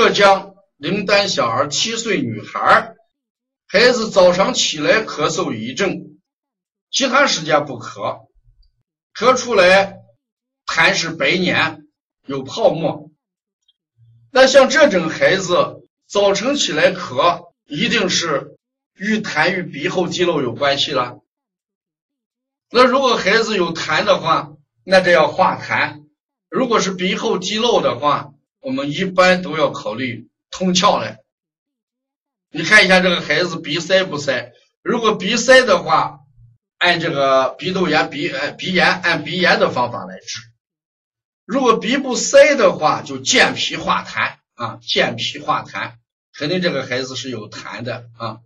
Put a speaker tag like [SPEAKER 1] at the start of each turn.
[SPEAKER 1] 浙江灵丹小儿七岁女孩，孩子早上起来咳嗽一阵，其他时间不咳，咳出来痰是白黏有泡沫。那像这种孩子早晨起来咳，一定是与痰与鼻后积漏有关系了。那如果孩子有痰的话，那这要化痰；如果是鼻后积漏的话，我们一般都要考虑通窍来。你看一下这个孩子鼻塞不塞？如果鼻塞的话，按这个鼻窦炎、鼻呃鼻炎按鼻炎的方法来治；如果鼻不塞的话，就健脾化痰啊，健脾化痰，肯定这个孩子是有痰的啊。